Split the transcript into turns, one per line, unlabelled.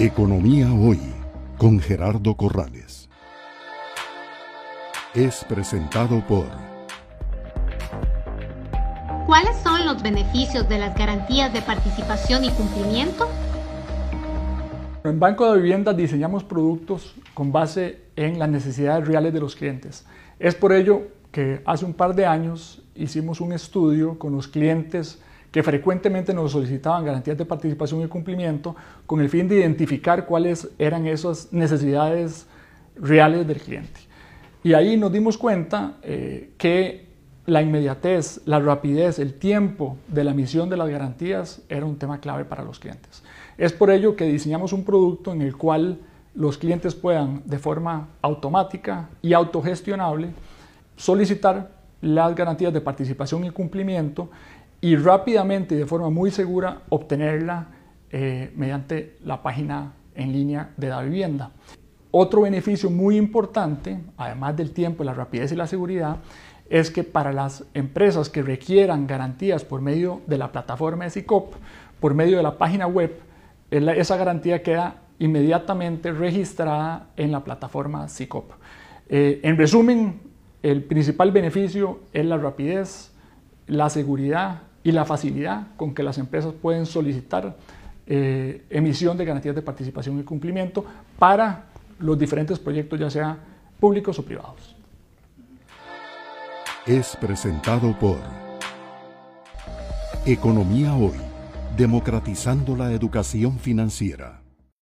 Economía Hoy con Gerardo Corrales. Es presentado por...
¿Cuáles son los beneficios de las garantías de participación y cumplimiento?
En Banco de Vivienda diseñamos productos con base en las necesidades reales de los clientes. Es por ello que hace un par de años hicimos un estudio con los clientes que frecuentemente nos solicitaban garantías de participación y cumplimiento con el fin de identificar cuáles eran esas necesidades reales del cliente. Y ahí nos dimos cuenta eh, que la inmediatez, la rapidez, el tiempo de la emisión de las garantías era un tema clave para los clientes. Es por ello que diseñamos un producto en el cual los clientes puedan de forma automática y autogestionable solicitar las garantías de participación y cumplimiento y rápidamente y de forma muy segura obtenerla eh, mediante la página en línea de la vivienda. Otro beneficio muy importante, además del tiempo, la rapidez y la seguridad, es que para las empresas que requieran garantías por medio de la plataforma de SICOP, por medio de la página web, esa garantía queda inmediatamente registrada en la plataforma SICOP. Eh, en resumen, el principal beneficio es la rapidez, la seguridad y la facilidad con que las empresas pueden solicitar eh, emisión de garantías de participación y cumplimiento para los diferentes proyectos, ya sea públicos o privados.
Es presentado por Economía Hoy, democratizando la educación financiera.